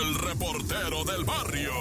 el reportero del barrio.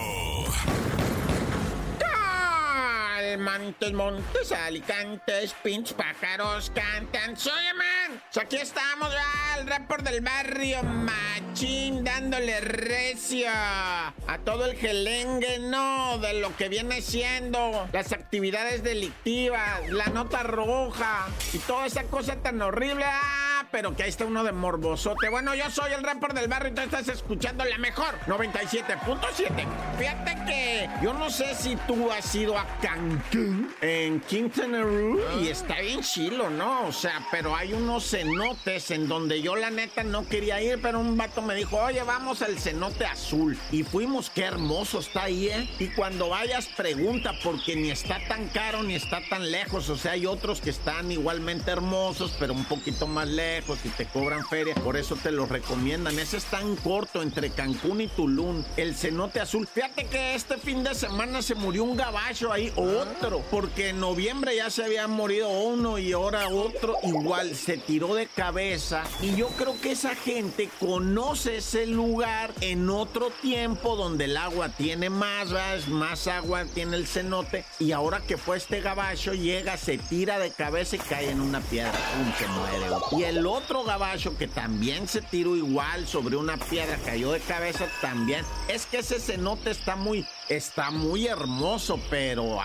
Montes, montes, alicantes, pinch, pájaros, cantan. Soy man. Aquí estamos, ya, el report del barrio machín, dándole recio a todo el gelengue, no, de lo que viene siendo las actividades delictivas, la nota roja y toda esa cosa tan horrible. Ah, pero que ahí está uno de morbosote. Bueno, yo soy el report del barrio y tú estás escuchando la mejor, 97.7. Fíjate que yo no sé si tú has ido a Cancún, en Quintana Roo, y está bien chilo, ¿no? O sea, pero hay unos cenotes en donde yo la neta no quería ir, pero un vato me dijo, oye, vamos al cenote azul. Y fuimos, qué hermoso está ahí, ¿eh? Y cuando vayas, pregunta, porque ni está tan caro ni está tan lejos. O sea, hay otros que están igualmente hermosos, pero un poquito más lejos y te cobran feria, por eso te lo recomiendan. Ese es tan corto entre Cancún y Tulum, el cenote azul. Fíjate que este fin de semana se murió un gabacho ahí, otro, porque en noviembre ya se había morido uno y ahora otro igual se tiró de cabeza. Y yo creo que esa gente conoce ese lugar en otro tiempo donde el agua tiene más, más agua tiene el cenote. Y ahora que fue este gabacho, llega, se tira de cabeza y cae en una piedra. ¡Pum! Se muere. Y el otro gabacho que también se tiró igual sobre una piedra, cayó de cabeza también. Es que ese cenote está muy, está muy hermoso, pero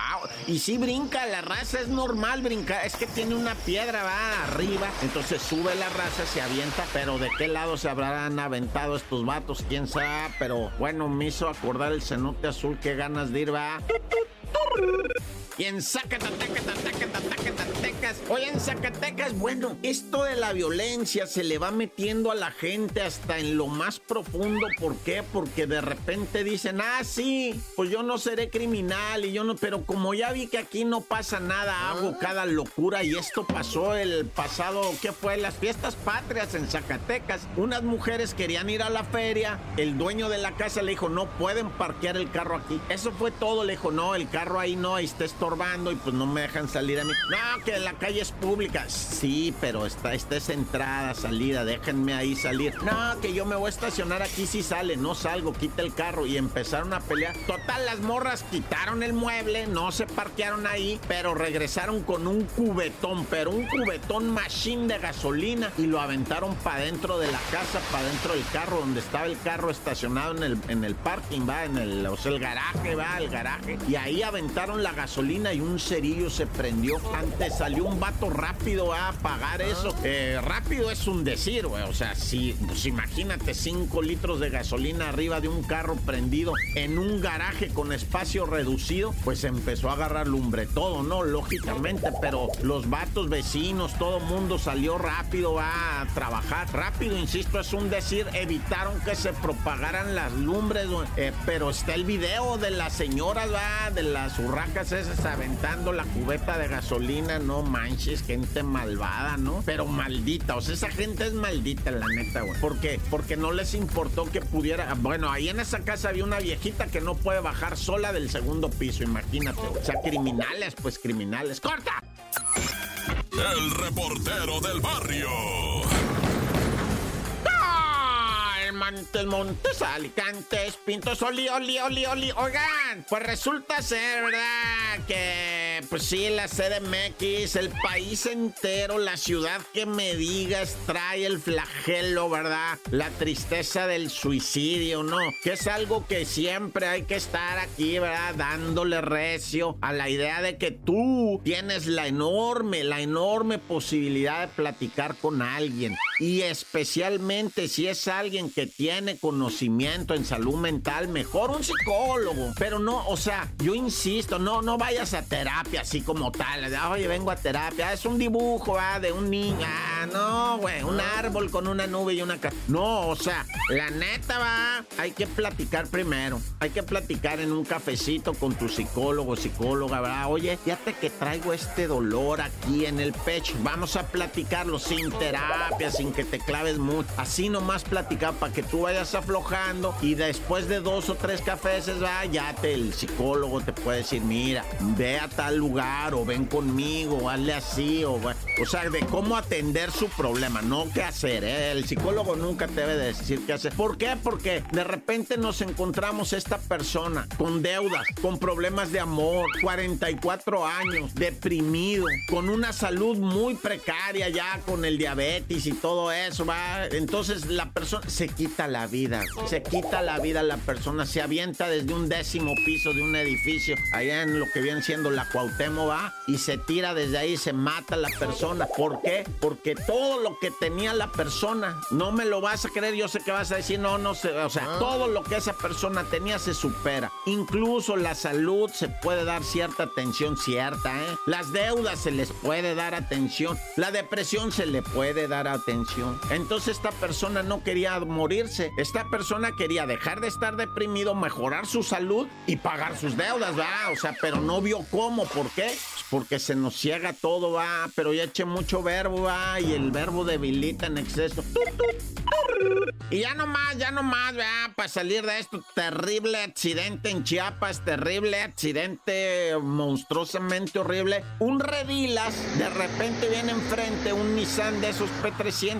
y si brinca, la raza es normal brincar, es que tiene una piedra va arriba, entonces sube la raza, se avienta, pero de qué lado se habrán aventado estos vatos, quién sabe, pero bueno, me hizo acordar el cenote azul, qué ganas de ir, va. Y en Zacatecas, Oye, en Zacatecas, bueno, esto de la violencia se le va metiendo a la gente hasta en lo más profundo. ¿Por qué? Porque de repente dicen, ah, sí, pues yo no seré criminal y yo no, pero como ya vi que aquí no pasa nada, hago ah. cada locura y esto pasó el pasado, ¿qué fue? Las fiestas patrias en Zacatecas. Unas mujeres querían ir a la feria, el dueño de la casa le dijo, no pueden parquear el carro aquí. Eso fue todo, le dijo, no, el carro ahí no, ahí está estorbando y pues no me dejan salir a mí. No, que la calle es pública. Sí, pero está, esta es entrada, salida, déjenme ahí salir. No, que yo me voy a estacionar aquí si sale, no salgo, quita el carro y empezaron a pelear. Total, las morras quitaron el mueble, no se parquearon ahí, pero regresaron con un cubetón, pero un cubetón machine de gasolina y lo aventaron para dentro de la casa, para dentro del carro, donde estaba el carro estacionado en el, en el parking, va, en el, o sea, el garaje, va, el garaje. Y ahí aventaron la gasolina y un cerillo se prendió. Antes salió un vato rápido a apagar eso. Eh, rápido es un decir, güey. O sea, si, pues imagínate 5 litros de gasolina arriba de un carro prendido en un garaje con espacio reducido, pues empezó a agarrar lumbre todo, ¿no? Lógicamente, pero los vatos vecinos, todo mundo salió rápido a trabajar. Rápido, insisto, es un decir, evitaron que se propagaran las lumbres, eh, pero está el video de las señoras, va, de las urracas esas aventando la cubeta de gasolina, no manches, gente malvada, ¿no? Pero maldita, o sea, esa gente es maldita, la neta, güey. ¿Por qué? Porque no les importó que pudiera. Bueno, ahí en esa casa había una viejita que no puede bajar sola del segundo piso, imagínate. O sea, criminales, pues criminales. ¡Corta! El reportero del barrio. Montes, Montes, Alicantes, Pintos, Oli, Oli, Oli, Oli. Oigan, pues resulta ser, ¿verdad? Que, pues sí, la CDMX, el país entero, la ciudad que me digas, trae el flagelo, ¿verdad? La tristeza del suicidio, ¿no? Que es algo que siempre hay que estar aquí, ¿verdad? Dándole recio a la idea de que tú tienes la enorme, la enorme posibilidad de platicar con alguien. Y especialmente si es alguien que tiene conocimiento en salud mental, mejor un psicólogo. Pero no, o sea, yo insisto, no, no vayas a terapia así como tal. Oye, vengo a terapia. Es un dibujo ¿ah? de un niño. Ah, no, güey. Un árbol con una nube y una. No, o sea, la neta va. Hay que platicar primero. Hay que platicar en un cafecito con tu psicólogo, psicóloga, ¿verdad? Oye, fíjate que traigo este dolor aquí en el pecho. Vamos a platicarlo sin terapia, sin que te claves mucho. Así nomás platicar para que tú vayas aflojando y después de dos o tres cafés, va, ya te, el psicólogo te puede decir, mira, ve a tal lugar o ven conmigo, hazle así, o, o sea, de cómo atender su problema, no qué hacer. ¿eh? El psicólogo nunca te debe decir qué hacer. ¿Por qué? Porque de repente nos encontramos esta persona con deudas, con problemas de amor, 44 años, deprimido, con una salud muy precaria ya, con el diabetes y todo eso, va. Entonces la persona se quita la vida, se quita la vida la persona, se avienta desde un décimo piso de un edificio, allá en lo que viene siendo la Cuauhtémoc, va, y se tira desde ahí, se mata la persona. ¿Por qué? Porque todo lo que tenía la persona, no me lo vas a creer, yo sé que vas a decir, no, no sé, o sea, ah. todo lo que esa persona tenía se supera. Incluso la salud se puede dar cierta atención cierta, ¿eh? Las deudas se les puede dar atención, la depresión se le puede dar atención. Entonces esta persona no quería morirse, esta persona quería dejar de estar deprimido, mejorar su salud y pagar sus deudas, va, o sea, pero no vio cómo, ¿por qué? Pues porque se nos ciega todo, va, pero ya eché mucho verbo, va, y el verbo debilita en exceso. Y ya nomás, ya nomás, vea, para salir de esto, terrible accidente en Chiapas, terrible accidente monstruosamente horrible. Un Redilas, de repente viene enfrente un Nissan de esos P300,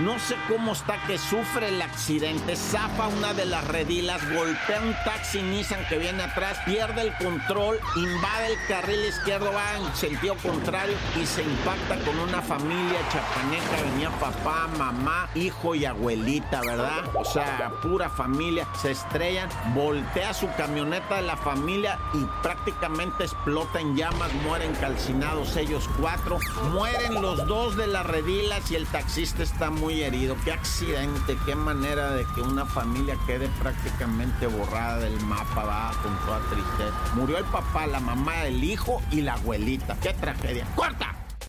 No sé cómo está que sufre el accidente, zafa una de las Redilas, golpea un taxi Nissan que viene atrás, pierde el control, invade el carril izquierdo, va en sentido contrario y se impacta con una familia chapaneca, venía papá, mamá, hijo y abuelita, ¿verdad? O sea, pura familia, se estrellan, voltea su camioneta de la familia y prácticamente explota en llamas, mueren calcinados ellos cuatro, mueren los dos de las redilas y el taxista está muy herido. Qué accidente, qué manera de que una familia quede prácticamente borrada del mapa, va con toda tristeza. Murió el papá, la mamá, el hijo y la abuelita. Qué tragedia. ¡Corta!